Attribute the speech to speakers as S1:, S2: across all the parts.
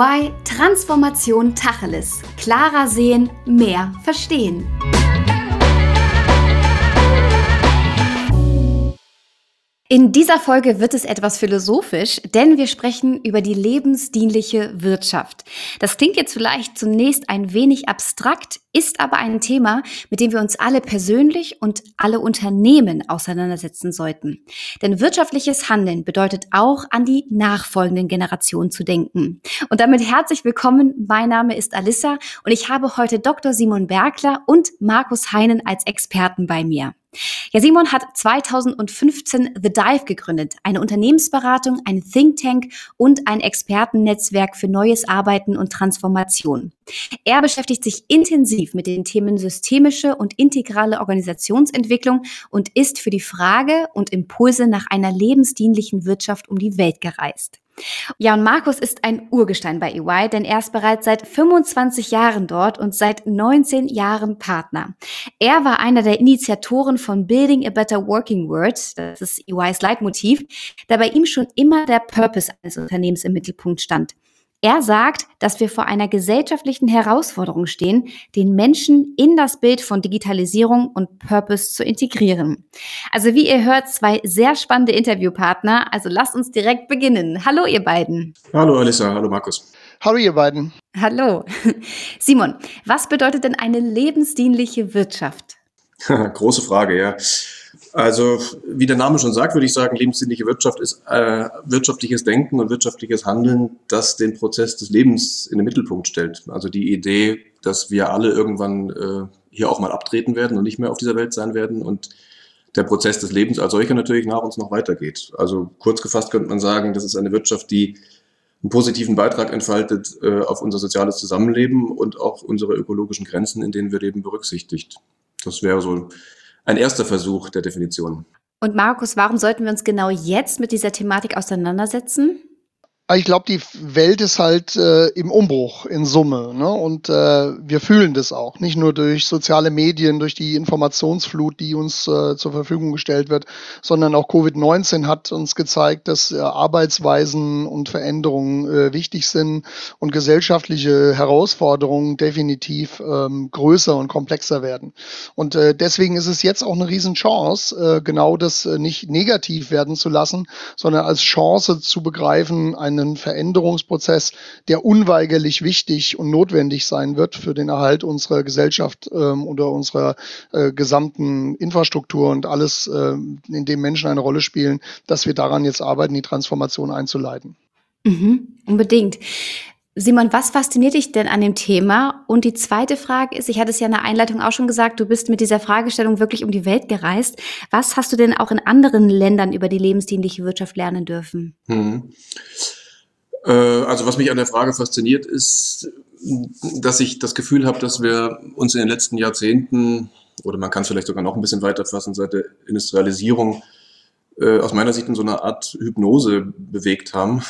S1: EY Transformation Tacheles. Klarer sehen, mehr verstehen. In dieser Folge wird es etwas philosophisch, denn wir sprechen über die lebensdienliche Wirtschaft. Das klingt jetzt vielleicht zunächst ein wenig abstrakt, ist aber ein Thema, mit dem wir uns alle persönlich und alle Unternehmen auseinandersetzen sollten. Denn wirtschaftliches Handeln bedeutet auch an die nachfolgenden Generationen zu denken. Und damit herzlich willkommen. Mein Name ist Alissa und ich habe heute Dr. Simon Bergler und Markus Heinen als Experten bei mir. Ja, Simon hat 2015 The Dive gegründet, eine Unternehmensberatung, ein Think Tank und ein Expertennetzwerk für neues Arbeiten und Transformation. Er beschäftigt sich intensiv mit den Themen systemische und integrale Organisationsentwicklung und ist für die Frage und Impulse nach einer lebensdienlichen Wirtschaft um die Welt gereist. Ja, und Markus ist ein Urgestein bei EY, denn er ist bereits seit 25 Jahren dort und seit 19 Jahren Partner. Er war einer der Initiatoren von Building a Better Working World, das ist EYs Leitmotiv, da bei ihm schon immer der Purpose eines Unternehmens im Mittelpunkt stand. Er sagt, dass wir vor einer gesellschaftlichen Herausforderung stehen, den Menschen in das Bild von Digitalisierung und Purpose zu integrieren. Also wie ihr hört, zwei sehr spannende Interviewpartner. Also lasst uns direkt beginnen. Hallo ihr beiden.
S2: Hallo Alissa, hallo Markus.
S3: Hallo ihr beiden.
S1: Hallo. Simon, was bedeutet denn eine lebensdienliche Wirtschaft?
S2: Große Frage, ja. Also, wie der Name schon sagt, würde ich sagen, lebensdienliche Wirtschaft ist äh, wirtschaftliches Denken und wirtschaftliches Handeln, das den Prozess des Lebens in den Mittelpunkt stellt. Also die Idee, dass wir alle irgendwann äh, hier auch mal abtreten werden und nicht mehr auf dieser Welt sein werden und der Prozess des Lebens als solcher natürlich nach uns noch weitergeht. Also kurz gefasst könnte man sagen, das ist eine Wirtschaft, die einen positiven Beitrag entfaltet äh, auf unser soziales Zusammenleben und auch unsere ökologischen Grenzen, in denen wir leben, berücksichtigt. Das wäre so ein erster Versuch der Definition.
S1: Und Markus, warum sollten wir uns genau jetzt mit dieser Thematik auseinandersetzen?
S3: Ich glaube, die Welt ist halt äh, im Umbruch in Summe. Ne? Und äh, wir fühlen das auch. Nicht nur durch soziale Medien, durch die Informationsflut, die uns äh, zur Verfügung gestellt wird, sondern auch Covid-19 hat uns gezeigt, dass äh, Arbeitsweisen und Veränderungen äh, wichtig sind und gesellschaftliche Herausforderungen definitiv ähm, größer und komplexer werden. Und äh, deswegen ist es jetzt auch eine Riesenchance, genau das nicht negativ werden zu lassen, sondern als Chance zu begreifen, eine einen Veränderungsprozess, der unweigerlich wichtig und notwendig sein wird für den Erhalt unserer Gesellschaft ähm, oder unserer äh, gesamten Infrastruktur und alles, äh, in dem Menschen eine Rolle spielen, dass wir daran jetzt arbeiten, die Transformation einzuleiten.
S1: Mhm, unbedingt. Simon, was fasziniert dich denn an dem Thema? Und die zweite Frage ist, ich hatte es ja in der Einleitung auch schon gesagt, du bist mit dieser Fragestellung wirklich um die Welt gereist. Was hast du denn auch in anderen Ländern über die lebensdienliche Wirtschaft lernen dürfen? Hm.
S2: Äh, also was mich an der Frage fasziniert, ist, dass ich das Gefühl habe, dass wir uns in den letzten Jahrzehnten, oder man kann es vielleicht sogar noch ein bisschen weiter fassen, seit der Industrialisierung, äh, aus meiner Sicht in so einer Art Hypnose bewegt haben,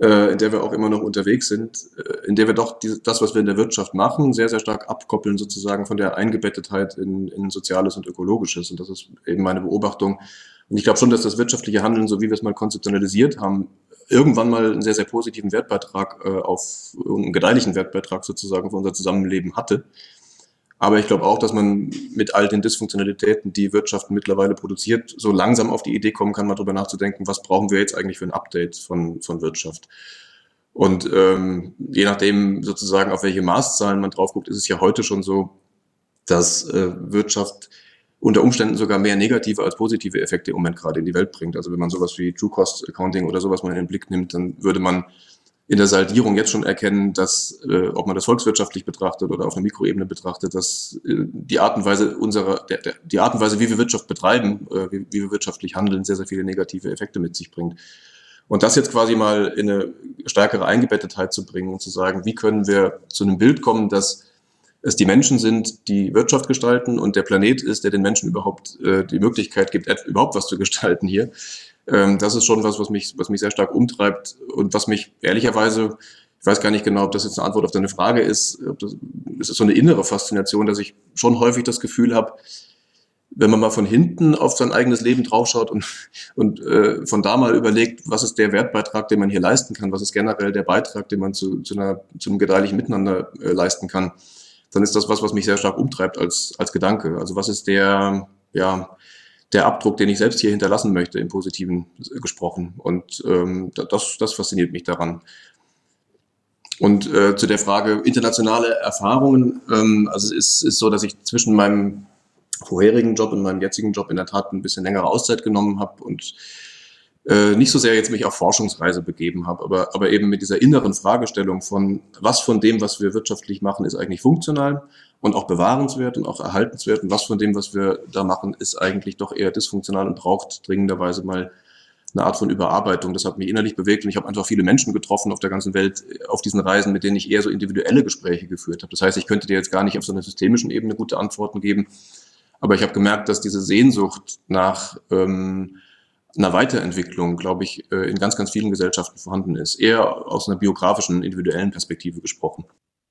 S2: äh, in der wir auch immer noch unterwegs sind, in der wir doch das, was wir in der Wirtschaft machen, sehr, sehr stark abkoppeln sozusagen von der Eingebettetheit in, in Soziales und Ökologisches. Und das ist eben meine Beobachtung. Und ich glaube schon, dass das wirtschaftliche Handeln, so wie wir es mal konzeptionalisiert haben, irgendwann mal einen sehr, sehr positiven Wertbeitrag äh, auf, einen gedeihlichen Wertbeitrag sozusagen für unser Zusammenleben hatte. Aber ich glaube auch, dass man mit all den Dysfunktionalitäten, die Wirtschaft mittlerweile produziert, so langsam auf die Idee kommen kann, mal drüber nachzudenken, was brauchen wir jetzt eigentlich für ein Update von, von Wirtschaft. Und ähm, je nachdem sozusagen, auf welche Maßzahlen man drauf guckt, ist es ja heute schon so, dass äh, Wirtschaft unter Umständen sogar mehr negative als positive Effekte im Moment gerade in die Welt bringt. Also wenn man sowas wie True Cost Accounting oder sowas mal in den Blick nimmt, dann würde man in der Saldierung jetzt schon erkennen, dass, äh, ob man das volkswirtschaftlich betrachtet oder auf einer Mikroebene betrachtet, dass äh, die Art und Weise unserer, der, der, die Art und Weise, wie wir Wirtschaft betreiben, äh, wie, wie wir wirtschaftlich handeln, sehr, sehr viele negative Effekte mit sich bringt. Und das jetzt quasi mal in eine stärkere Eingebettetheit zu bringen und zu sagen, wie können wir zu einem Bild kommen, dass es die Menschen sind, die Wirtschaft gestalten und der Planet ist, der den Menschen überhaupt äh, die Möglichkeit gibt, überhaupt was zu gestalten hier. Ähm, das ist schon was, was mich, was mich sehr stark umtreibt und was mich ehrlicherweise, ich weiß gar nicht genau, ob das jetzt eine Antwort auf deine Frage ist, ob das, es ist so eine innere Faszination, dass ich schon häufig das Gefühl habe, wenn man mal von hinten auf sein eigenes Leben draufschaut und, und äh, von da mal überlegt, was ist der Wertbeitrag, den man hier leisten kann, was ist generell der Beitrag, den man zu, zu, einer, zu einem gedeihlichen Miteinander äh, leisten kann, dann ist das was, was mich sehr stark umtreibt als, als Gedanke. Also was ist der, ja, der Abdruck, den ich selbst hier hinterlassen möchte, im Positiven gesprochen. Und ähm, das, das fasziniert mich daran. Und äh, zu der Frage internationale Erfahrungen, ähm, also es ist, ist so, dass ich zwischen meinem vorherigen Job und meinem jetzigen Job in der Tat ein bisschen längere Auszeit genommen habe und äh, nicht so sehr jetzt mich auf Forschungsreise begeben habe, aber, aber eben mit dieser inneren Fragestellung von, was von dem, was wir wirtschaftlich machen, ist eigentlich funktional und auch bewahrenswert und auch erhaltenswert und was von dem, was wir da machen, ist eigentlich doch eher dysfunktional und braucht dringenderweise mal eine Art von Überarbeitung. Das hat mich innerlich bewegt und ich habe einfach viele Menschen getroffen auf der ganzen Welt auf diesen Reisen, mit denen ich eher so individuelle Gespräche geführt habe. Das heißt, ich könnte dir jetzt gar nicht auf so einer systemischen Ebene gute Antworten geben, aber ich habe gemerkt, dass diese Sehnsucht nach ähm, einer Weiterentwicklung, glaube ich, äh, in ganz, ganz vielen Gesellschaften vorhanden ist. Eher aus einer biografischen, individuellen Perspektive gesprochen.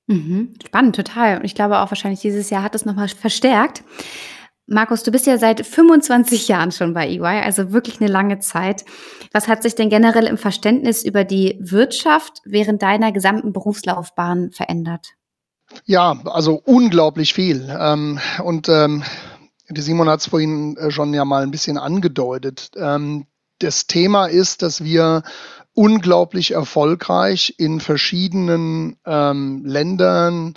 S1: Mhm, spannend, total. Und ich glaube auch wahrscheinlich dieses Jahr hat es nochmal verstärkt. Markus, du bist ja seit 25 Jahren schon bei EY, also wirklich eine lange Zeit. Was hat sich denn generell im Verständnis über die Wirtschaft während deiner gesamten Berufslaufbahn verändert?
S3: Ja, also unglaublich viel. Ähm, und ähm, Simon hat es vorhin äh, schon ja mal ein bisschen angedeutet. Ähm, das Thema ist, dass wir unglaublich erfolgreich in verschiedenen ähm, Ländern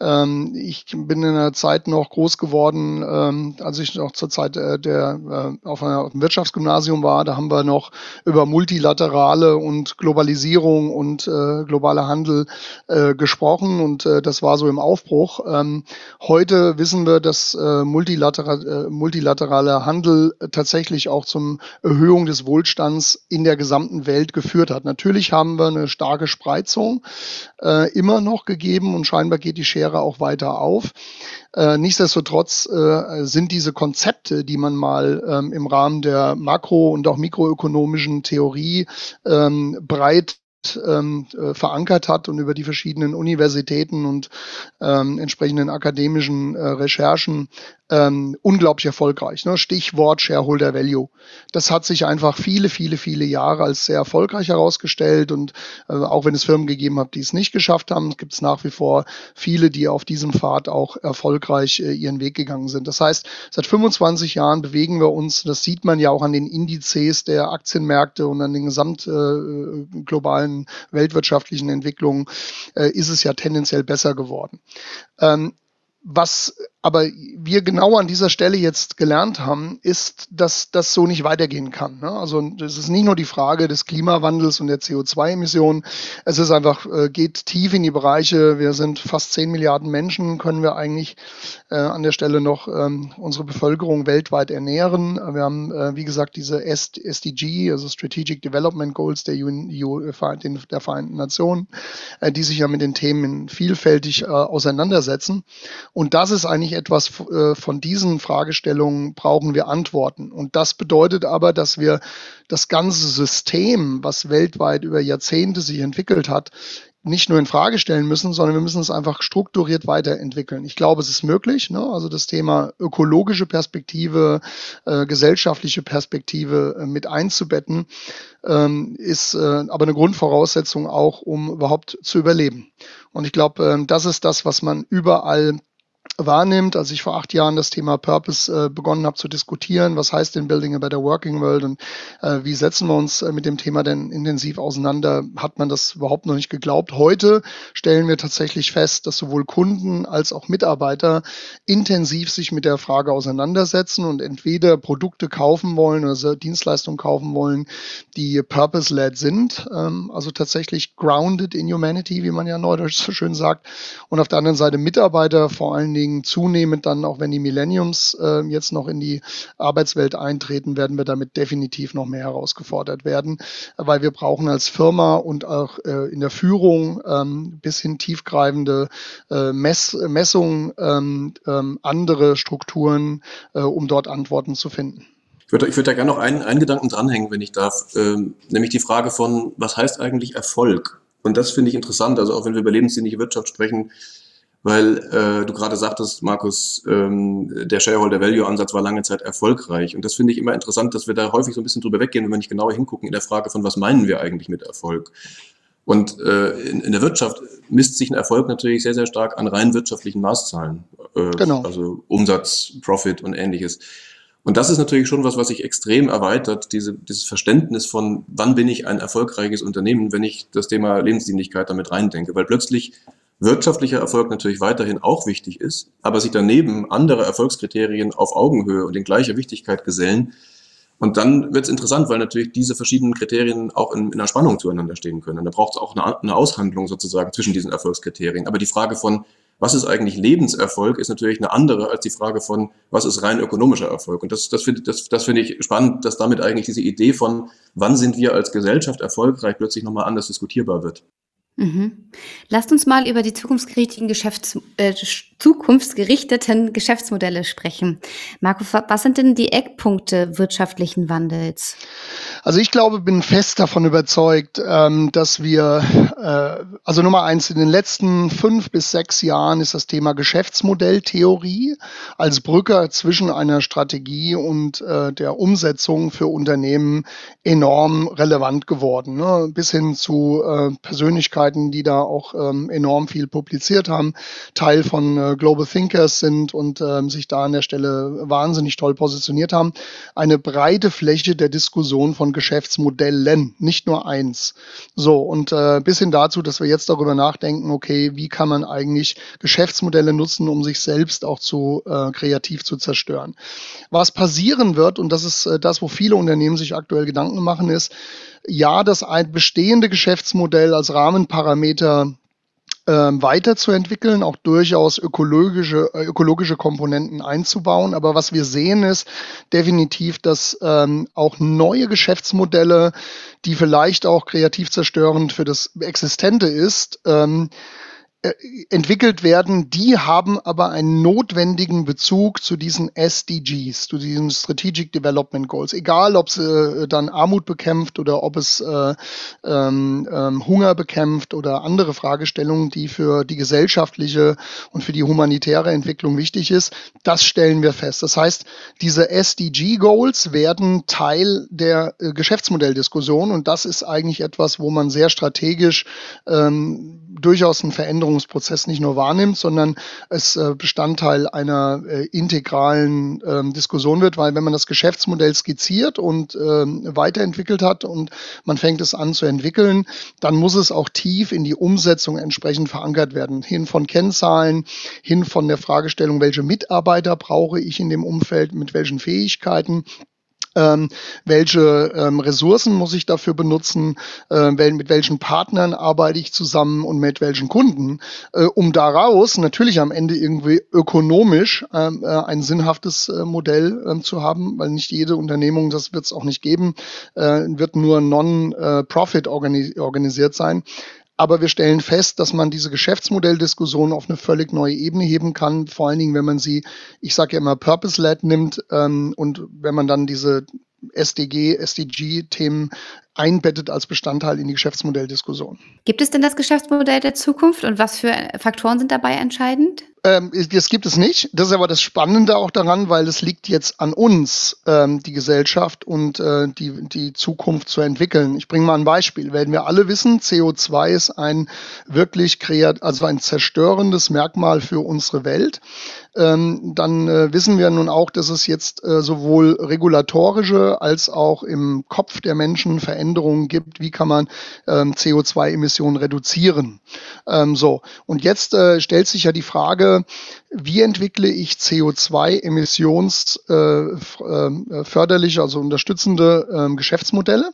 S3: ähm, ich bin in der Zeit noch groß geworden, ähm, als ich noch zur Zeit äh, der äh, auf einem Wirtschaftsgymnasium war. Da haben wir noch über multilaterale und Globalisierung und äh, globaler Handel äh, gesprochen und äh, das war so im Aufbruch. Ähm, heute wissen wir, dass äh, multilateral, äh, multilateraler Handel tatsächlich auch zum Erhöhung des Wohlstands in der gesamten Welt geführt hat. Natürlich haben wir eine starke Spreizung äh, immer noch gegeben und scheinbar geht die Schere auch weiter auf. Äh, nichtsdestotrotz äh, sind diese Konzepte, die man mal ähm, im Rahmen der makro- und auch mikroökonomischen Theorie ähm, breit ähm, äh, verankert hat und über die verschiedenen Universitäten und ähm, entsprechenden akademischen äh, Recherchen ähm, unglaublich erfolgreich. Ne? Stichwort Shareholder Value. Das hat sich einfach viele, viele, viele Jahre als sehr erfolgreich herausgestellt und äh, auch wenn es Firmen gegeben hat, die es nicht geschafft haben, gibt es nach wie vor viele, die auf diesem Pfad auch erfolgreich äh, ihren Weg gegangen sind. Das heißt, seit 25 Jahren bewegen wir uns, das sieht man ja auch an den Indizes der Aktienmärkte und an den gesamt äh, globalen weltwirtschaftlichen Entwicklungen, äh, ist es ja tendenziell besser geworden. Ähm, was aber wir genau an dieser Stelle jetzt gelernt haben, ist, dass das so nicht weitergehen kann. Ne? Also es ist nicht nur die Frage des Klimawandels und der CO2-Emissionen. Es ist einfach, äh, geht tief in die Bereiche. Wir sind fast 10 Milliarden Menschen, können wir eigentlich äh, an der Stelle noch ähm, unsere Bevölkerung weltweit ernähren. Wir haben, äh, wie gesagt, diese SDG, also Strategic Development Goals der, UN, der Vereinten Nationen, äh, die sich ja mit den Themen vielfältig äh, auseinandersetzen. Und das ist eigentlich etwas äh, von diesen Fragestellungen brauchen wir Antworten. Und das bedeutet aber, dass wir das ganze System, was weltweit über Jahrzehnte sich entwickelt hat, nicht nur in Frage stellen müssen, sondern wir müssen es einfach strukturiert weiterentwickeln. Ich glaube, es ist möglich. Ne? Also das Thema ökologische Perspektive, äh, gesellschaftliche Perspektive äh, mit einzubetten, ähm, ist äh, aber eine Grundvoraussetzung auch, um überhaupt zu überleben. Und ich glaube, äh, das ist das, was man überall wahrnimmt. Als ich vor acht Jahren das Thema Purpose äh, begonnen habe zu diskutieren, was heißt denn Building a Better Working World und äh, wie setzen wir uns äh, mit dem Thema denn intensiv auseinander, hat man das überhaupt noch nicht geglaubt. Heute stellen wir tatsächlich fest, dass sowohl Kunden als auch Mitarbeiter intensiv sich mit der Frage auseinandersetzen und entweder Produkte kaufen wollen oder Dienstleistungen kaufen wollen, die purpose-led sind, ähm, also tatsächlich grounded in humanity, wie man ja neudeutsch so schön sagt, und auf der anderen Seite Mitarbeiter vor allen Dingen Dingen zunehmend dann, auch wenn die Millenniums äh, jetzt noch in die Arbeitswelt eintreten, werden wir damit definitiv noch mehr herausgefordert werden, weil wir brauchen als Firma und auch äh, in der Führung ähm, bis hin tiefgreifende äh, Mess Messungen, ähm, ähm, andere Strukturen, äh, um dort Antworten zu finden.
S2: Ich würde, ich würde da gerne noch einen, einen Gedanken dranhängen, wenn ich darf, ähm, nämlich die Frage von, was heißt eigentlich Erfolg? Und das finde ich interessant. Also auch wenn wir über lebensdienliche Wirtschaft sprechen, weil äh, du gerade sagtest, Markus, ähm, der Shareholder-Value-Ansatz war lange Zeit erfolgreich. Und das finde ich immer interessant, dass wir da häufig so ein bisschen drüber weggehen, wenn wir nicht genauer hingucken in der Frage von, was meinen wir eigentlich mit Erfolg? Und äh, in, in der Wirtschaft misst sich ein Erfolg natürlich sehr, sehr stark an rein wirtschaftlichen Maßzahlen. Äh, genau. Also Umsatz, Profit und ähnliches. Und das ist natürlich schon was, was sich extrem erweitert, diese, dieses Verständnis von, wann bin ich ein erfolgreiches Unternehmen, wenn ich das Thema Lebensdienlichkeit damit reindenke. Weil plötzlich wirtschaftlicher Erfolg natürlich weiterhin auch wichtig ist, aber sich daneben andere Erfolgskriterien auf Augenhöhe und in gleicher Wichtigkeit gesellen. Und dann wird es interessant, weil natürlich diese verschiedenen Kriterien auch in, in einer Spannung zueinander stehen können. Da braucht es auch eine, eine Aushandlung sozusagen zwischen diesen Erfolgskriterien. Aber die Frage von, was ist eigentlich Lebenserfolg, ist natürlich eine andere als die Frage von, was ist rein ökonomischer Erfolg. Und das, das finde das, das finde ich spannend, dass damit eigentlich diese Idee von, wann sind wir als Gesellschaft erfolgreich, plötzlich nochmal anders diskutierbar wird.
S1: Mhm. Lasst uns mal über die zukunftsgerichteten Geschäfts äh, zukunftsgerichteten Geschäftsmodelle sprechen. Marco, was sind denn die Eckpunkte wirtschaftlichen Wandels?
S3: Also ich glaube, bin fest davon überzeugt, ähm, dass wir, äh, also Nummer eins, in den letzten fünf bis sechs Jahren ist das Thema Geschäftsmodelltheorie als Brücke zwischen einer Strategie und äh, der Umsetzung für Unternehmen enorm relevant geworden. Ne? Bis hin zu äh, Persönlichkeiten, die da auch ähm, enorm viel publiziert haben, Teil von äh, Global Thinkers sind und ähm, sich da an der Stelle wahnsinnig toll positioniert haben. Eine breite Fläche der Diskussion von Geschäftsmodellen, nicht nur eins. So, und äh, bis hin dazu, dass wir jetzt darüber nachdenken, okay, wie kann man eigentlich Geschäftsmodelle nutzen, um sich selbst auch zu äh, kreativ zu zerstören. Was passieren wird, und das ist äh, das, wo viele Unternehmen sich aktuell Gedanken machen, ist, ja, dass ein bestehende Geschäftsmodell als Rahmenparameter ähm, weiterzuentwickeln, auch durchaus ökologische, äh, ökologische Komponenten einzubauen. Aber was wir sehen ist definitiv, dass ähm, auch neue Geschäftsmodelle, die vielleicht auch kreativ zerstörend für das Existente ist, ähm, äh, entwickelt werden, die haben aber einen notwendigen Bezug zu diesen SDGs, zu diesen Strategic Development Goals. Egal, ob es äh, dann Armut bekämpft oder ob es äh, ähm, ähm, Hunger bekämpft oder andere Fragestellungen, die für die gesellschaftliche und für die humanitäre Entwicklung wichtig ist, das stellen wir fest. Das heißt, diese SDG Goals werden Teil der äh, Geschäftsmodelldiskussion und das ist eigentlich etwas, wo man sehr strategisch ähm, durchaus einen Veränderungsprozess nicht nur wahrnimmt, sondern es äh, Bestandteil einer äh, integralen ähm, Diskussion wird, weil wenn man das Geschäftsmodell skizziert und ähm, weiterentwickelt hat und man fängt es an zu entwickeln, dann muss es auch tief in die Umsetzung entsprechend verankert werden. Hin von Kennzahlen, hin von der Fragestellung, welche Mitarbeiter brauche ich in dem Umfeld, mit welchen Fähigkeiten ähm, welche ähm, Ressourcen muss ich dafür benutzen, äh, mit welchen Partnern arbeite ich zusammen und mit welchen Kunden, äh, um daraus natürlich am Ende irgendwie ökonomisch ähm, äh, ein sinnhaftes äh, Modell ähm, zu haben, weil nicht jede Unternehmung, das wird es auch nicht geben, äh, wird nur non-profit organi organisiert sein. Aber wir stellen fest, dass man diese Geschäftsmodelldiskussion auf eine völlig neue Ebene heben kann, vor allen Dingen, wenn man sie, ich sage ja immer, purpose-led nimmt ähm, und wenn man dann diese SDG, SDG-Themen einbettet als Bestandteil in die Geschäftsmodelldiskussion.
S1: Gibt es denn das Geschäftsmodell der Zukunft und was für Faktoren sind dabei entscheidend?
S3: Ähm, das gibt es nicht. Das ist aber das Spannende auch daran, weil es liegt jetzt an uns, ähm, die Gesellschaft und äh, die, die Zukunft zu entwickeln. Ich bringe mal ein Beispiel. Werden wir alle wissen, CO2 ist ein wirklich kreat also ein zerstörendes Merkmal für unsere Welt. Ähm, dann äh, wissen wir nun auch, dass es jetzt äh, sowohl regulatorische als auch im Kopf der Menschen Veränderungen gibt. Wie kann man ähm, CO2-Emissionen reduzieren? Ähm, so. Und jetzt äh, stellt sich ja die Frage, wie entwickle ich CO2-emissionsförderliche, äh, äh, also unterstützende ähm, Geschäftsmodelle.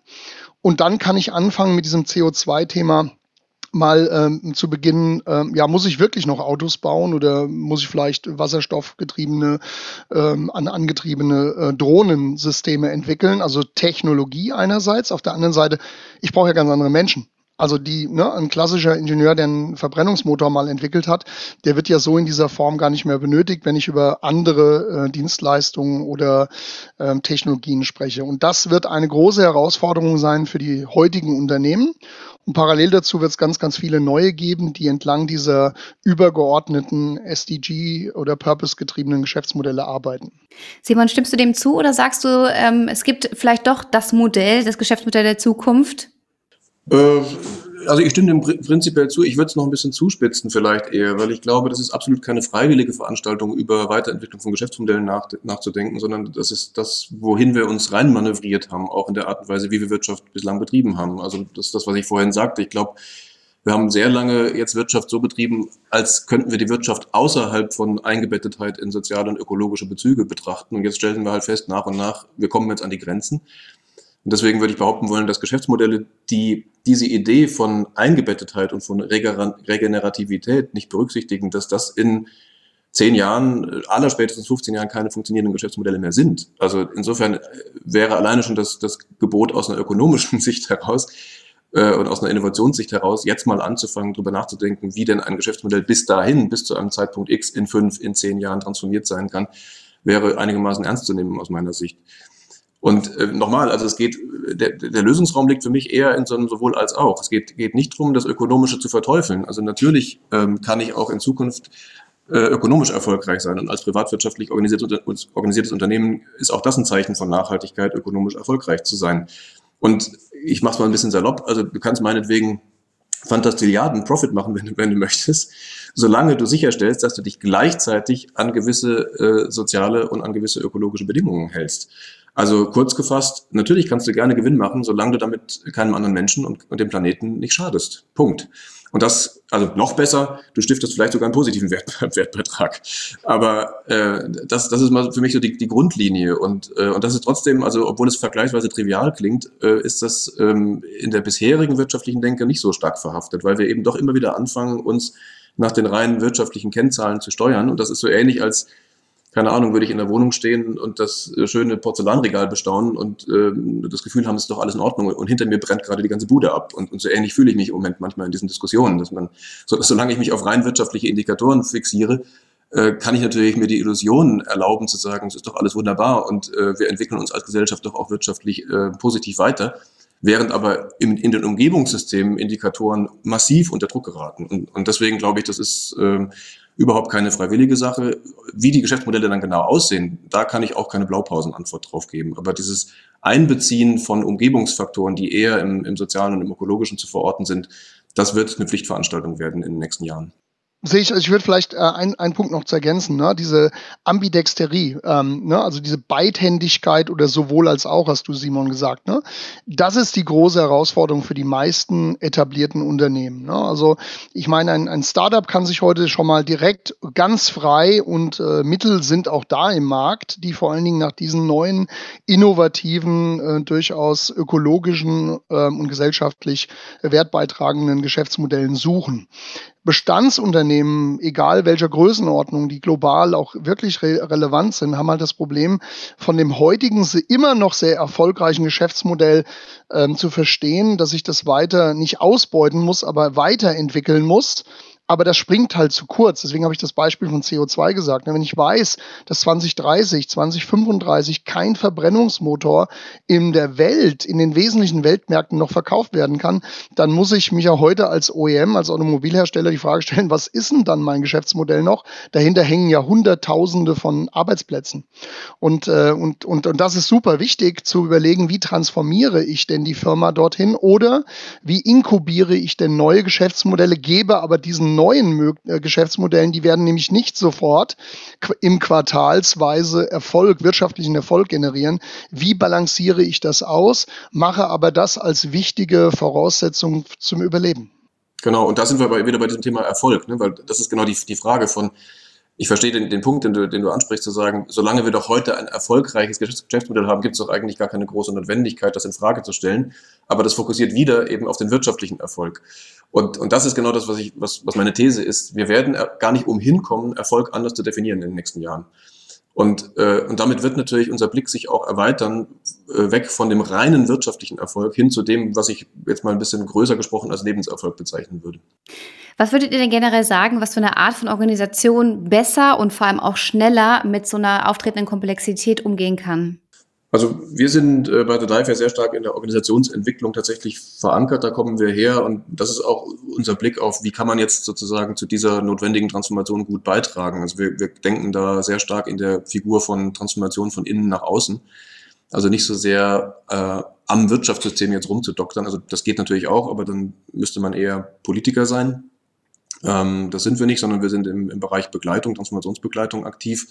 S3: Und dann kann ich anfangen mit diesem CO2-Thema mal ähm, zu beginnen, ähm, ja, muss ich wirklich noch Autos bauen oder muss ich vielleicht wasserstoffgetriebene, ähm, an, angetriebene äh, Drohnensysteme entwickeln? Also Technologie einerseits, auf der anderen Seite, ich brauche ja ganz andere Menschen. Also die, ne, ein klassischer Ingenieur, der einen Verbrennungsmotor mal entwickelt hat, der wird ja so in dieser Form gar nicht mehr benötigt, wenn ich über andere äh, Dienstleistungen oder ähm, Technologien spreche. Und das wird eine große Herausforderung sein für die heutigen Unternehmen. Und parallel dazu wird es ganz, ganz viele neue geben, die entlang dieser übergeordneten SDG oder Purpose-getriebenen Geschäftsmodelle arbeiten.
S1: Simon, stimmst du dem zu oder sagst du, ähm, es gibt vielleicht doch das Modell, das Geschäftsmodell der Zukunft?
S2: Äh, also ich stimme dem prinzipiell zu. Ich würde es noch ein bisschen zuspitzen vielleicht eher, weil ich glaube, das ist absolut keine freiwillige Veranstaltung, über Weiterentwicklung von Geschäftsmodellen nach, nachzudenken, sondern das ist das, wohin wir uns reinmanövriert haben, auch in der Art und Weise, wie wir Wirtschaft bislang betrieben haben. Also das ist das, was ich vorhin sagte. Ich glaube, wir haben sehr lange jetzt Wirtschaft so betrieben, als könnten wir die Wirtschaft außerhalb von Eingebettetheit in soziale und ökologische Bezüge betrachten. Und jetzt stellen wir halt fest, nach und nach, wir kommen jetzt an die Grenzen. Und deswegen würde ich behaupten wollen, dass Geschäftsmodelle, die diese Idee von Eingebettetheit und von Regenerativität nicht berücksichtigen, dass das in zehn Jahren, aller spätestens 15 Jahren keine funktionierenden Geschäftsmodelle mehr sind. Also insofern wäre alleine schon das, das Gebot aus einer ökonomischen Sicht heraus äh, und aus einer Innovationssicht heraus, jetzt mal anzufangen, darüber nachzudenken, wie denn ein Geschäftsmodell bis dahin, bis zu einem Zeitpunkt X in fünf, in zehn Jahren transformiert sein kann, wäre einigermaßen ernst zu nehmen aus meiner Sicht. Und äh, nochmal, also es geht, der, der Lösungsraum liegt für mich eher in so einem sowohl als auch. Es geht, geht nicht darum, das Ökonomische zu verteufeln. Also natürlich ähm, kann ich auch in Zukunft äh, ökonomisch erfolgreich sein. Und als privatwirtschaftlich organisiertes, organisiertes Unternehmen ist auch das ein Zeichen von Nachhaltigkeit, ökonomisch erfolgreich zu sein. Und ich mache es mal ein bisschen salopp. Also du kannst meinetwegen Fantastilliarden Profit machen, wenn du, wenn du möchtest, solange du sicherstellst, dass du dich gleichzeitig an gewisse äh, soziale und an gewisse ökologische Bedingungen hältst. Also kurz gefasst, natürlich kannst du gerne Gewinn machen, solange du damit keinem anderen Menschen und, und dem Planeten nicht schadest. Punkt. Und das, also noch besser, du stiftest vielleicht sogar einen positiven Wert, Wertbeitrag. Aber äh, das, das ist mal für mich so die, die Grundlinie. Und, äh, und das ist trotzdem, also obwohl es vergleichsweise trivial klingt, äh, ist das ähm, in der bisherigen wirtschaftlichen Denke nicht so stark verhaftet, weil wir eben doch immer wieder anfangen, uns nach den reinen wirtschaftlichen Kennzahlen zu steuern. Und das ist so ähnlich als keine Ahnung, würde ich in der Wohnung stehen und das schöne Porzellanregal bestaunen und äh, das Gefühl haben, es ist doch alles in Ordnung und hinter mir brennt gerade die ganze Bude ab. Und, und so ähnlich fühle ich mich im Moment manchmal in diesen Diskussionen, dass man, so, solange ich mich auf rein wirtschaftliche Indikatoren fixiere, äh, kann ich natürlich mir die Illusion erlauben zu sagen, es ist doch alles wunderbar und äh, wir entwickeln uns als Gesellschaft doch auch wirtschaftlich äh, positiv weiter während aber in, in den Umgebungssystemen Indikatoren massiv unter Druck geraten. Und, und deswegen glaube ich, das ist ähm, überhaupt keine freiwillige Sache. Wie die Geschäftsmodelle dann genau aussehen, da kann ich auch keine Blaupausenantwort drauf geben. Aber dieses Einbeziehen von Umgebungsfaktoren, die eher im, im sozialen und im ökologischen zu verorten sind, das wird eine Pflichtveranstaltung werden in den nächsten Jahren
S3: sehe ich, also ich würde vielleicht äh, einen Punkt noch zu ergänzen, ne? diese Ambidexterie, ähm, ne? also diese Beidhändigkeit oder sowohl als auch, hast du Simon gesagt. Ne? Das ist die große Herausforderung für die meisten etablierten Unternehmen. Ne? Also ich meine, ein, ein Startup kann sich heute schon mal direkt ganz frei und äh, Mittel sind auch da im Markt, die vor allen Dingen nach diesen neuen, innovativen, äh, durchaus ökologischen äh, und gesellschaftlich wertbeitragenden Geschäftsmodellen suchen. Bestandsunternehmen, egal welcher Größenordnung, die global auch wirklich re relevant sind, haben halt das Problem, von dem heutigen immer noch sehr erfolgreichen Geschäftsmodell ähm, zu verstehen, dass ich das weiter nicht ausbeuten muss, aber weiterentwickeln muss aber das springt halt zu kurz. Deswegen habe ich das Beispiel von CO2 gesagt. Wenn ich weiß, dass 2030, 2035 kein Verbrennungsmotor in der Welt, in den wesentlichen Weltmärkten noch verkauft werden kann, dann muss ich mich ja heute als OEM, als Automobilhersteller die Frage stellen, was ist denn dann mein Geschäftsmodell noch? Dahinter hängen ja Hunderttausende von Arbeitsplätzen. Und, äh, und, und, und das ist super wichtig zu überlegen, wie transformiere ich denn die Firma dorthin oder wie inkubiere ich denn neue Geschäftsmodelle, gebe aber diesen neuen äh, Geschäftsmodellen, die werden nämlich nicht sofort im Quartalsweise Erfolg, wirtschaftlichen Erfolg generieren. Wie balanciere ich das aus, mache aber das als wichtige Voraussetzung zum Überleben?
S2: Genau, und da sind wir wieder bei diesem Thema Erfolg, ne? weil das ist genau die, die Frage von, ich verstehe den, den Punkt, den du, den du ansprichst, zu sagen, solange wir doch heute ein erfolgreiches Geschäftsmodell haben, gibt es doch eigentlich gar keine große Notwendigkeit, das in Frage zu stellen. Aber das fokussiert wieder eben auf den wirtschaftlichen Erfolg. Und, und das ist genau das, was, ich, was, was meine These ist. Wir werden gar nicht umhin kommen, Erfolg anders zu definieren in den nächsten Jahren. Und, äh, und damit wird natürlich unser Blick sich auch erweitern, äh, weg von dem reinen wirtschaftlichen Erfolg hin zu dem, was ich jetzt mal ein bisschen größer gesprochen als Lebenserfolg bezeichnen würde.
S1: Was würdet ihr denn generell sagen, was für eine Art von Organisation besser und vor allem auch schneller mit so einer auftretenden Komplexität umgehen kann?
S2: Also wir sind äh, bei The Dive sehr stark in der Organisationsentwicklung tatsächlich verankert. Da kommen wir her und das ist auch unser Blick auf, wie kann man jetzt sozusagen zu dieser notwendigen Transformation gut beitragen. Also wir, wir denken da sehr stark in der Figur von Transformation von innen nach außen. Also nicht so sehr äh, am Wirtschaftssystem jetzt rumzudoktern. Also das geht natürlich auch, aber dann müsste man eher Politiker sein. Ähm, das sind wir nicht, sondern wir sind im, im Bereich Begleitung, Transformationsbegleitung aktiv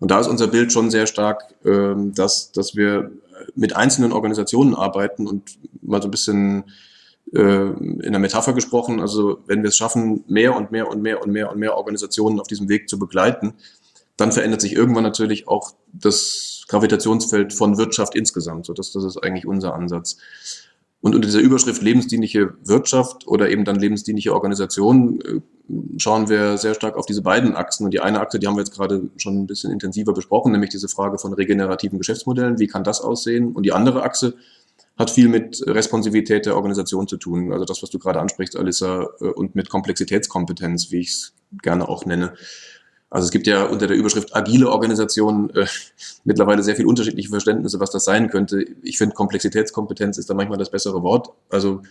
S2: und da ist unser Bild schon sehr stark, ähm, dass, dass wir mit einzelnen Organisationen arbeiten und mal so ein bisschen äh, in der Metapher gesprochen, also wenn wir es schaffen, mehr und mehr und mehr und mehr und mehr Organisationen auf diesem Weg zu begleiten, dann verändert sich irgendwann natürlich auch das Gravitationsfeld von Wirtschaft insgesamt. So, das, das ist eigentlich unser Ansatz. Und unter dieser Überschrift lebensdienliche Wirtschaft oder eben dann lebensdienliche Organisation äh, schauen wir sehr stark auf diese beiden Achsen. Und die eine Achse, die haben wir jetzt gerade schon ein bisschen intensiver besprochen, nämlich diese Frage von regenerativen Geschäftsmodellen. Wie kann das aussehen? Und die andere Achse hat viel mit Responsivität der Organisation zu tun. Also das, was du gerade ansprichst, Alissa, äh, und mit Komplexitätskompetenz, wie ich es gerne auch nenne. Also es gibt ja unter der Überschrift agile Organisationen äh, mittlerweile sehr viel unterschiedliche Verständnisse, was das sein könnte. Ich finde, Komplexitätskompetenz ist da manchmal das bessere Wort. Also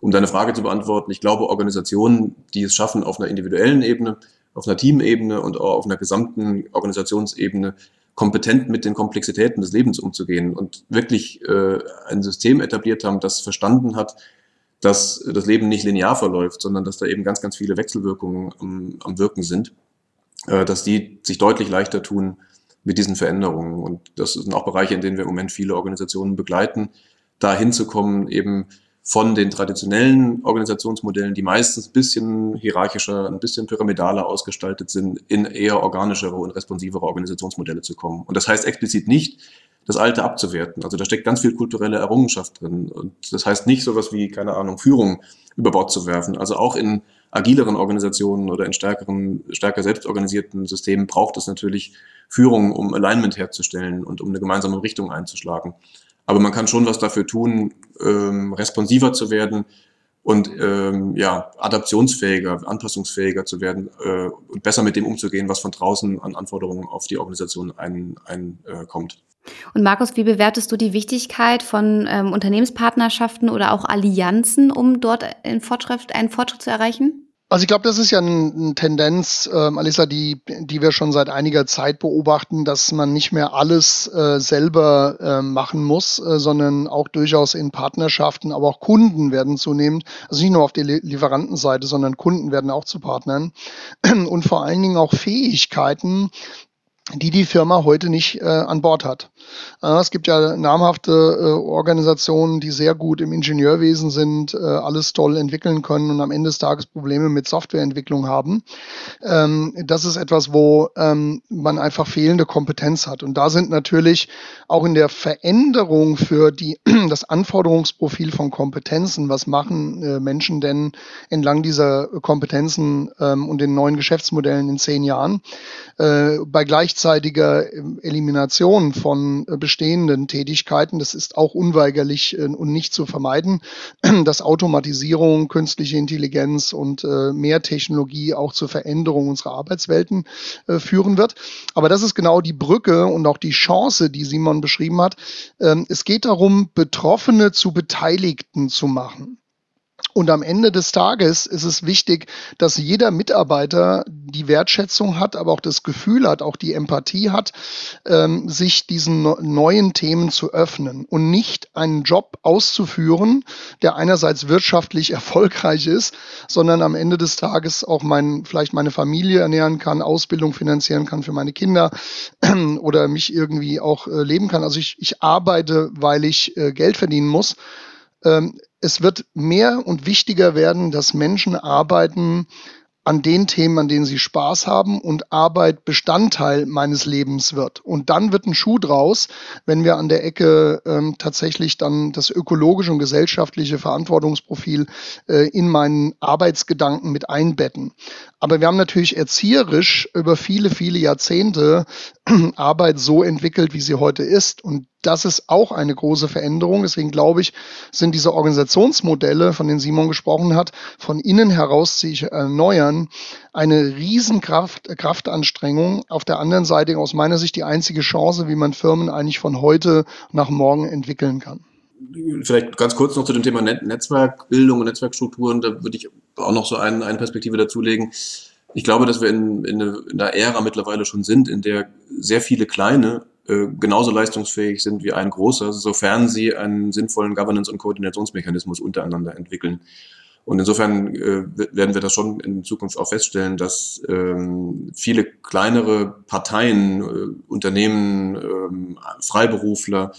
S2: um deine Frage zu beantworten, ich glaube, Organisationen, die es schaffen, auf einer individuellen Ebene, auf einer Teamebene und auch auf einer gesamten Organisationsebene kompetent mit den Komplexitäten des Lebens umzugehen und wirklich äh, ein System etabliert haben, das verstanden hat, dass das Leben nicht linear verläuft, sondern dass da eben ganz, ganz viele Wechselwirkungen am, am Wirken sind dass die sich deutlich leichter tun mit diesen Veränderungen. Und das sind auch Bereiche, in denen wir im Moment viele Organisationen begleiten, da hinzukommen, eben von den traditionellen Organisationsmodellen, die meistens ein bisschen hierarchischer, ein bisschen pyramidaler ausgestaltet sind, in eher organischere und responsivere Organisationsmodelle zu kommen. Und das heißt explizit nicht, das Alte abzuwerten. Also da steckt ganz viel kulturelle Errungenschaft drin. Und das heißt nicht sowas wie, keine Ahnung, Führung über Bord zu werfen. Also auch in agileren Organisationen oder in stärkeren, stärker selbstorganisierten Systemen braucht es natürlich Führung, um Alignment herzustellen und um eine gemeinsame Richtung einzuschlagen. Aber man kann schon was dafür tun, ähm, responsiver zu werden und ähm, ja, adaptionsfähiger, anpassungsfähiger zu werden äh, und besser mit dem umzugehen, was von draußen an Anforderungen auf die Organisation einkommt. Ein, äh,
S1: und Markus, wie bewertest du die Wichtigkeit von ähm, Unternehmenspartnerschaften oder auch Allianzen, um dort einen Fortschritt, einen Fortschritt zu erreichen?
S3: Also ich glaube, das ist ja eine Tendenz, äh, Alissa, die, die wir schon seit einiger Zeit beobachten, dass man nicht mehr alles äh, selber äh, machen muss, äh, sondern auch durchaus in Partnerschaften, aber auch Kunden werden zunehmend, also nicht nur auf der Lieferantenseite, sondern Kunden werden auch zu Partnern. Und vor allen Dingen auch Fähigkeiten, die die Firma heute nicht äh, an Bord hat. Äh, es gibt ja namhafte äh, Organisationen, die sehr gut im Ingenieurwesen sind, äh, alles toll entwickeln können und am Ende des Tages Probleme mit Softwareentwicklung haben. Ähm, das ist etwas, wo ähm, man einfach fehlende Kompetenz hat. Und da sind natürlich auch in der Veränderung für die, das Anforderungsprofil von Kompetenzen, was machen äh, Menschen denn entlang dieser Kompetenzen ähm, und den neuen Geschäftsmodellen in zehn Jahren, äh, bei gleich gleichzeitiger ähm, Elimination von äh, bestehenden Tätigkeiten, das ist auch unweigerlich äh, und nicht zu vermeiden, dass Automatisierung, künstliche Intelligenz und äh, mehr Technologie auch zur Veränderung unserer Arbeitswelten führen wird. Aber das ist genau die Brücke und auch die Chance, die Simon beschrieben hat. Ähm, es geht darum, Betroffene zu Beteiligten zu machen. Und am Ende des Tages ist es wichtig, dass jeder Mitarbeiter die Wertschätzung hat, aber auch das Gefühl hat, auch die Empathie hat, ähm, sich diesen neuen Themen zu öffnen und nicht einen Job auszuführen, der einerseits wirtschaftlich erfolgreich ist, sondern am Ende des Tages auch mein, vielleicht meine Familie ernähren kann, Ausbildung finanzieren kann für meine Kinder oder mich irgendwie auch äh, leben kann. Also ich, ich arbeite, weil ich äh, Geld verdienen muss ähm, es wird mehr und wichtiger werden, dass Menschen arbeiten an den Themen, an denen sie Spaß haben und Arbeit Bestandteil meines Lebens wird. Und dann wird ein Schuh draus, wenn wir an der Ecke ähm, tatsächlich dann das ökologische und gesellschaftliche Verantwortungsprofil äh, in meinen Arbeitsgedanken mit einbetten. Aber wir haben natürlich erzieherisch über viele, viele Jahrzehnte Arbeit so entwickelt, wie sie heute ist. Und das ist auch eine große Veränderung. Deswegen glaube ich, sind diese Organisationsmodelle, von denen Simon gesprochen hat, von innen heraus sich erneuern, eine Riesenkraft, Kraftanstrengung. Auf der anderen Seite aus meiner Sicht die einzige Chance, wie man Firmen eigentlich von heute nach morgen entwickeln kann.
S2: Vielleicht ganz kurz noch zu dem Thema Net Netzwerkbildung und Netzwerkstrukturen. Da würde ich auch noch so ein, eine Perspektive dazulegen. Ich glaube, dass wir in, in, einer Ära mittlerweile schon sind, in der sehr viele kleine äh, genauso leistungsfähig sind wie ein großer, sofern sie einen sinnvollen Governance- und Koordinationsmechanismus untereinander entwickeln. Und insofern äh, werden wir das schon in Zukunft auch feststellen, dass ähm, viele kleinere Parteien, äh, Unternehmen, ähm, Freiberufler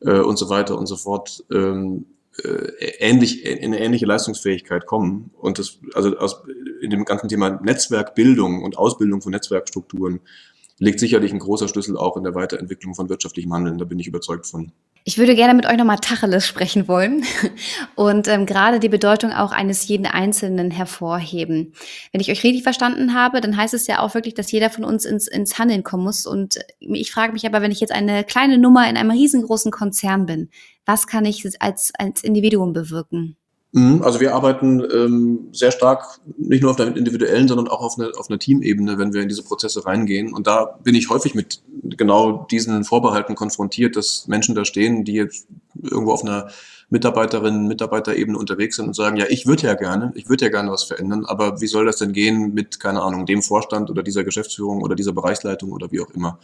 S2: äh, und so weiter und so fort ähm, äh, ähnlich in eine ähnliche Leistungsfähigkeit kommen. Und das, also aus, in dem ganzen Thema Netzwerkbildung und Ausbildung von Netzwerkstrukturen liegt sicherlich ein großer Schlüssel auch in der Weiterentwicklung von wirtschaftlichem Handeln. Da bin ich überzeugt von.
S1: Ich würde gerne mit euch nochmal Tacheles sprechen wollen und ähm, gerade die Bedeutung auch eines jeden Einzelnen hervorheben. Wenn ich euch richtig verstanden habe, dann heißt es ja auch wirklich, dass jeder von uns ins, ins Handeln kommen muss. Und ich frage mich aber, wenn ich jetzt eine kleine Nummer in einem riesengroßen Konzern bin, was kann ich als, als Individuum bewirken?
S2: Mhm, also wir arbeiten ähm, sehr stark nicht nur auf der individuellen, sondern auch auf einer, auf einer Teamebene, wenn wir in diese Prozesse reingehen. Und da bin ich häufig mit genau diesen Vorbehalten konfrontiert, dass Menschen da stehen, die jetzt irgendwo auf einer Mitarbeiterinnen, Mitarbeiterebene unterwegs sind und sagen, ja, ich würde ja gerne, ich würde ja gerne was verändern, aber wie soll das denn gehen mit, keine Ahnung, dem Vorstand oder dieser Geschäftsführung oder dieser Bereichsleitung oder wie auch immer?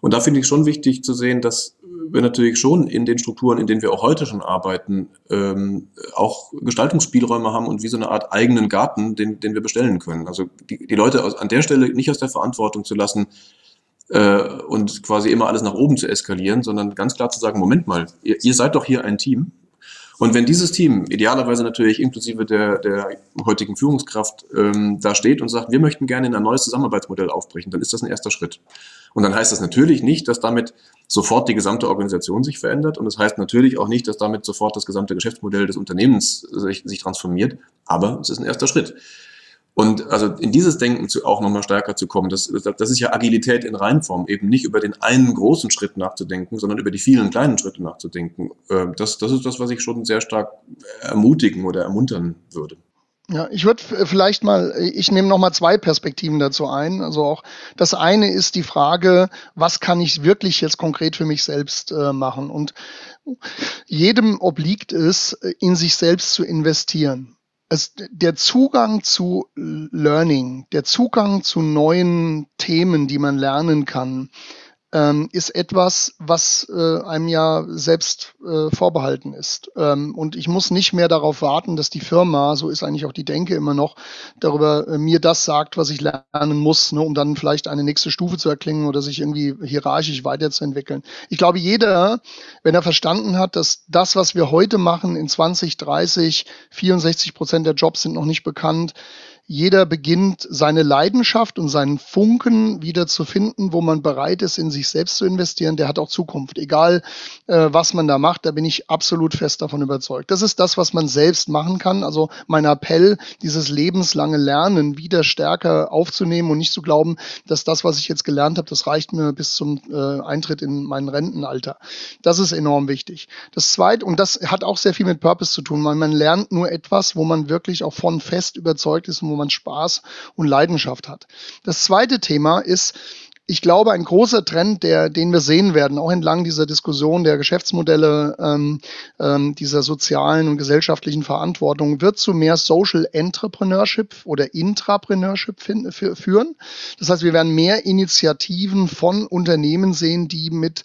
S2: Und da finde ich schon wichtig zu sehen, dass wir natürlich schon in den Strukturen, in denen wir auch heute schon arbeiten, ähm, auch Gestaltungsspielräume haben und wie so eine Art eigenen Garten, den, den wir bestellen können. Also die, die Leute aus, an der Stelle nicht aus der Verantwortung zu lassen äh, und quasi immer alles nach oben zu eskalieren, sondern ganz klar zu sagen, Moment mal, ihr, ihr seid doch hier ein Team. Und wenn dieses Team, idealerweise natürlich inklusive der, der heutigen Führungskraft, ähm, da steht und sagt, wir möchten gerne in ein neues Zusammenarbeitsmodell aufbrechen, dann ist das ein erster Schritt. Und dann heißt das natürlich nicht, dass damit sofort die gesamte Organisation sich verändert. Und das heißt natürlich auch nicht, dass damit sofort das gesamte Geschäftsmodell des Unternehmens sich, sich transformiert. Aber es ist ein erster Schritt. Und also in dieses Denken zu, auch nochmal stärker zu kommen, das, das ist ja Agilität in Reinform, eben nicht über den einen großen Schritt nachzudenken, sondern über die vielen kleinen Schritte nachzudenken. Ähm, das, das ist das, was ich schon sehr stark ermutigen oder ermuntern würde.
S3: Ja, ich würde vielleicht mal, ich nehme noch mal zwei Perspektiven dazu ein. Also auch das eine ist die Frage, was kann ich wirklich jetzt konkret für mich selbst äh, machen? Und jedem obliegt es, in sich selbst zu investieren. Es, der Zugang zu Learning, der Zugang zu neuen Themen, die man lernen kann, ähm, ist etwas, was äh, einem ja selbst äh, vorbehalten ist. Ähm, und ich muss nicht mehr darauf warten, dass die Firma, so ist eigentlich auch die Denke immer noch, darüber äh, mir das sagt, was ich lernen muss, ne, um dann vielleicht eine nächste Stufe zu erklingen oder sich irgendwie hierarchisch weiterzuentwickeln. Ich glaube, jeder, wenn er verstanden hat, dass das, was wir heute machen, in 20, 30, 64 Prozent der Jobs sind noch nicht bekannt, jeder beginnt seine Leidenschaft und seinen Funken wieder zu finden, wo man bereit ist, in sich selbst zu investieren, der hat auch Zukunft. Egal, äh, was man da macht, da bin ich absolut fest davon überzeugt. Das ist das, was man selbst machen kann. Also mein Appell, dieses lebenslange Lernen wieder stärker aufzunehmen und nicht zu glauben, dass das, was ich jetzt gelernt habe, das reicht mir bis zum äh, Eintritt in mein Rentenalter. Das ist enorm wichtig. Das Zweite, und das hat auch sehr viel mit Purpose zu tun, weil man lernt nur etwas, wo man wirklich auch von fest überzeugt ist und wo man Spaß und Leidenschaft hat. Das zweite Thema ist, ich glaube, ein großer Trend, der, den wir sehen werden, auch entlang dieser Diskussion der Geschäftsmodelle, ähm, ähm, dieser sozialen und gesellschaftlichen Verantwortung, wird zu mehr Social Entrepreneurship oder Intrapreneurship führen. Das heißt, wir werden mehr Initiativen von Unternehmen sehen, die mit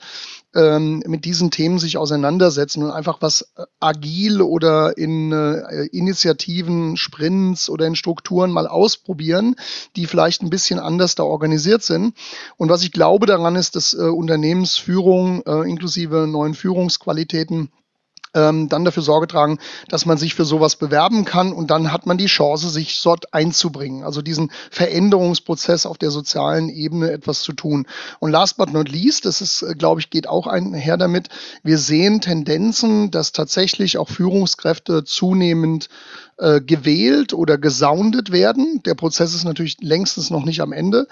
S3: ähm, mit diesen Themen sich auseinandersetzen und einfach was äh, agil oder in äh, Initiativen, Sprints oder in Strukturen mal ausprobieren, die vielleicht ein bisschen anders da organisiert sind. Und was ich glaube daran ist, dass äh, Unternehmensführung äh, inklusive neuen Führungsqualitäten ähm, dann dafür Sorge tragen, dass man sich für sowas bewerben kann und dann hat man die Chance, sich dort einzubringen. Also diesen Veränderungsprozess auf der sozialen Ebene etwas zu tun. Und last but not least, das ist, äh, glaube ich, geht auch einher damit, wir sehen Tendenzen, dass tatsächlich auch Führungskräfte zunehmend äh, gewählt oder gesoundet werden. Der Prozess ist natürlich längstens noch nicht am Ende,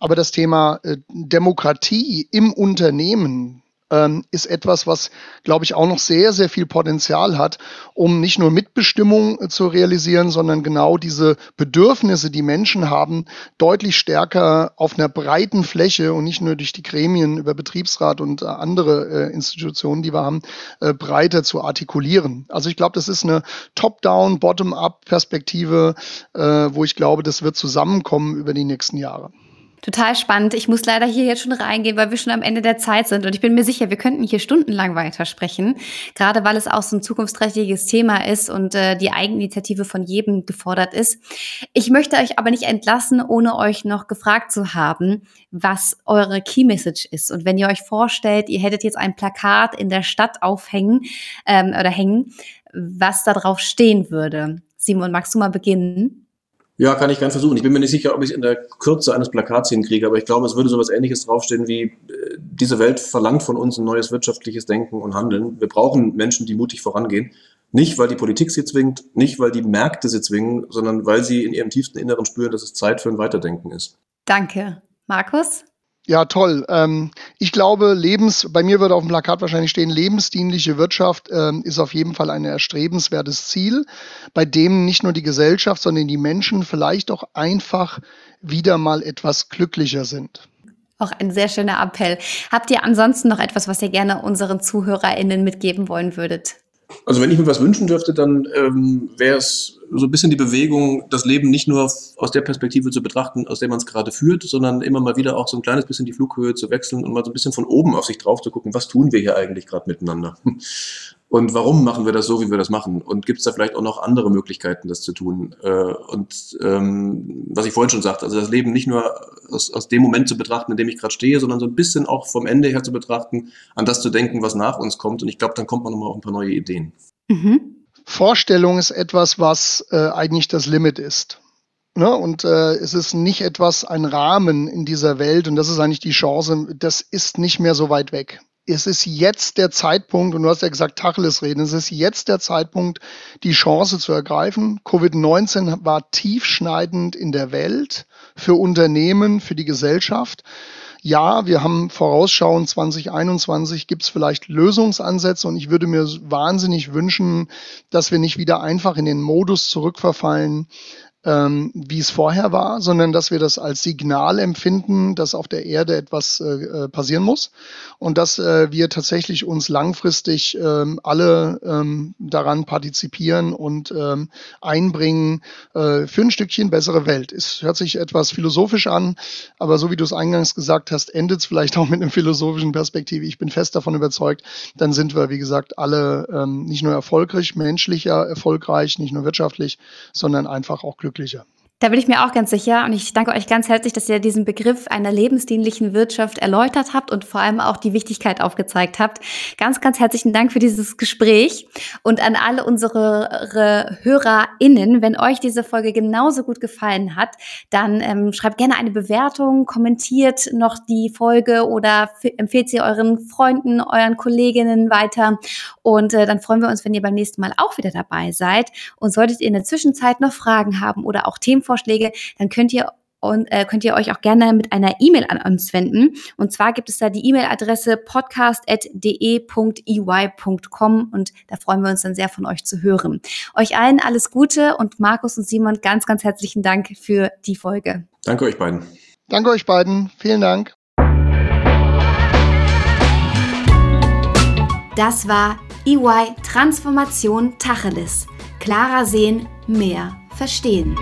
S3: aber das Thema äh, Demokratie im Unternehmen ähm, ist etwas, was, glaube ich, auch noch sehr, sehr viel Potenzial hat, um nicht nur Mitbestimmung äh, zu realisieren, sondern genau diese Bedürfnisse, die Menschen haben, deutlich stärker auf einer breiten Fläche und nicht nur durch die Gremien über Betriebsrat und äh, andere äh, Institutionen, die wir haben, äh, breiter zu artikulieren. Also ich glaube, das ist eine Top-Down, Bottom-up-Perspektive, äh, wo ich glaube, das wird zusammenkommen über die nächsten Jahre.
S1: Total spannend. Ich muss leider hier jetzt schon reingehen, weil wir schon am Ende der Zeit sind. Und ich bin mir sicher, wir könnten hier stundenlang weitersprechen. Gerade weil es auch so ein zukunftsträchtiges Thema ist und äh, die Eigeninitiative von jedem gefordert ist. Ich möchte euch aber nicht entlassen, ohne euch noch gefragt zu haben, was eure Key Message ist. Und wenn ihr euch vorstellt, ihr hättet jetzt ein Plakat in der Stadt aufhängen ähm, oder hängen, was da drauf stehen würde. Simon, magst du mal beginnen?
S2: Ja, kann ich gern versuchen. Ich bin mir nicht sicher, ob ich es in der Kürze eines Plakats hinkriege, aber ich glaube, es würde so etwas Ähnliches draufstehen wie, äh, diese Welt verlangt von uns ein neues wirtschaftliches Denken und Handeln. Wir brauchen Menschen, die mutig vorangehen. Nicht, weil die Politik sie zwingt, nicht, weil die Märkte sie zwingen, sondern weil sie in ihrem tiefsten Inneren spüren, dass es Zeit für ein Weiterdenken ist.
S1: Danke. Markus?
S3: Ja, toll. Ähm, ich glaube, Lebens, bei mir würde auf dem Plakat wahrscheinlich stehen, lebensdienliche Wirtschaft ähm, ist auf jeden Fall ein erstrebenswertes Ziel, bei dem nicht nur die Gesellschaft, sondern die Menschen vielleicht auch einfach wieder mal etwas glücklicher sind.
S1: Auch ein sehr schöner Appell. Habt ihr ansonsten noch etwas, was ihr gerne unseren ZuhörerInnen mitgeben wollen würdet?
S2: Also wenn ich mir was wünschen dürfte, dann ähm, wäre es so ein bisschen die Bewegung, das Leben nicht nur aus der Perspektive zu betrachten, aus der man es gerade führt, sondern immer mal wieder auch so ein kleines bisschen die Flughöhe zu wechseln und mal so ein bisschen von oben auf sich drauf zu gucken, was tun wir hier eigentlich gerade miteinander? Und warum machen wir das so, wie wir das machen? Und gibt es da vielleicht auch noch andere Möglichkeiten, das zu tun? Äh, und ähm, was ich vorhin schon sagte, also das Leben nicht nur aus, aus dem Moment zu betrachten, in dem ich gerade stehe, sondern so ein bisschen auch vom Ende her zu betrachten, an das zu denken, was nach uns kommt. Und ich glaube, dann kommt man nochmal auf ein paar neue Ideen.
S3: Mhm. Vorstellung ist etwas, was äh, eigentlich das Limit ist. Ne? Und äh, es ist nicht etwas, ein Rahmen in dieser Welt, und das ist eigentlich die Chance, das ist nicht mehr so weit weg es ist jetzt der Zeitpunkt, und du hast ja gesagt, Tacheles reden, es ist jetzt der Zeitpunkt, die Chance zu ergreifen. Covid-19 war tiefschneidend in der Welt, für Unternehmen, für die Gesellschaft. Ja, wir haben vorausschauend 2021 gibt es vielleicht Lösungsansätze und ich würde mir wahnsinnig wünschen, dass wir nicht wieder einfach in den Modus zurückverfallen, ähm, wie es vorher war, sondern dass wir das als Signal empfinden, dass auf der Erde etwas äh, äh, passieren muss und dass äh, wir tatsächlich uns langfristig ähm, alle ähm, daran partizipieren und ähm, einbringen äh, für ein Stückchen bessere Welt. Es hört sich etwas philosophisch an, aber so wie du es eingangs gesagt hast, endet es vielleicht auch mit einer philosophischen Perspektive. Ich bin fest davon überzeugt, dann sind wir, wie gesagt, alle ähm, nicht nur erfolgreich, menschlicher erfolgreich, nicht nur wirtschaftlich, sondern einfach auch glücklich glücklicher.
S1: Da bin ich mir auch ganz sicher. Und ich danke euch ganz herzlich, dass ihr diesen Begriff einer lebensdienlichen Wirtschaft erläutert habt und vor allem auch die Wichtigkeit aufgezeigt habt. Ganz, ganz herzlichen Dank für dieses Gespräch. Und an alle unsere HörerInnen, wenn euch diese Folge genauso gut gefallen hat, dann ähm, schreibt gerne eine Bewertung, kommentiert noch die Folge oder empfehlt sie euren Freunden, euren Kolleginnen weiter. Und äh, dann freuen wir uns, wenn ihr beim nächsten Mal auch wieder dabei seid. Und solltet ihr in der Zwischenzeit noch Fragen haben oder auch Themen Themenvorschläge, dann könnt ihr und äh, könnt ihr euch auch gerne mit einer E-Mail an uns wenden. Und zwar gibt es da die E-Mail-Adresse podcast.de.ey.com und da freuen wir uns dann sehr von euch zu hören. Euch allen alles Gute und Markus und Simon ganz, ganz herzlichen Dank für die Folge.
S2: Danke euch beiden.
S3: Danke euch beiden. Vielen Dank.
S1: Das war EY Transformation Tacheles. Klarer sehen, mehr verstehen.